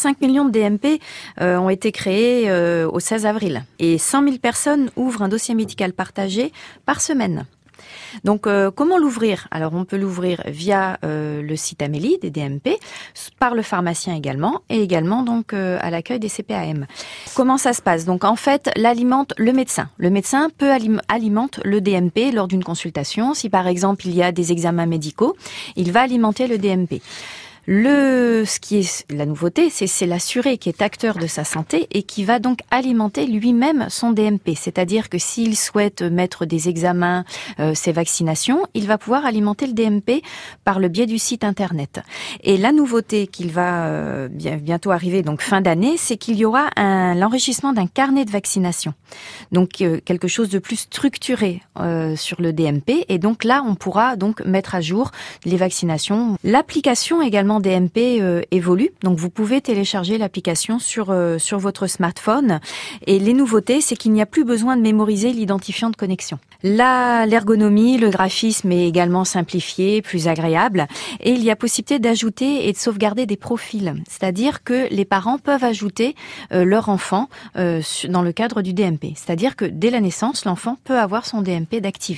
5 millions de DMP ont été créés au 16 avril et 100 000 personnes ouvrent un dossier médical partagé par semaine. Donc, euh, comment l'ouvrir? Alors, on peut l'ouvrir via euh, le site Amélie des DMP, par le pharmacien également, et également donc euh, à l'accueil des CPAM. Comment ça se passe? Donc, en fait, l'alimente le médecin. Le médecin peut alimenter le DMP lors d'une consultation. Si par exemple il y a des examens médicaux, il va alimenter le DMP. Le, ce qui est la nouveauté, c'est l'assuré qui est acteur de sa santé et qui va donc alimenter lui-même son DMP. C'est-à-dire que s'il souhaite mettre des examens, euh, ses vaccinations, il va pouvoir alimenter le DMP par le biais du site internet. Et la nouveauté qu'il va euh, bientôt arriver, donc fin d'année, c'est qu'il y aura l'enrichissement d'un carnet de vaccination. Donc euh, quelque chose de plus structuré sur le DMP. Et donc là, on pourra donc mettre à jour les vaccinations. L'application également DMP euh, évolue. Donc vous pouvez télécharger l'application sur euh, sur votre smartphone. Et les nouveautés, c'est qu'il n'y a plus besoin de mémoriser l'identifiant de connexion. Là, l'ergonomie, le graphisme est également simplifié, plus agréable, et il y a possibilité d'ajouter et de sauvegarder des profils. C'est-à-dire que les parents peuvent ajouter euh, leur enfant dans le cadre du DMP. C'est-à-dire que dès la naissance, l'enfant peut avoir son DMP d'activer.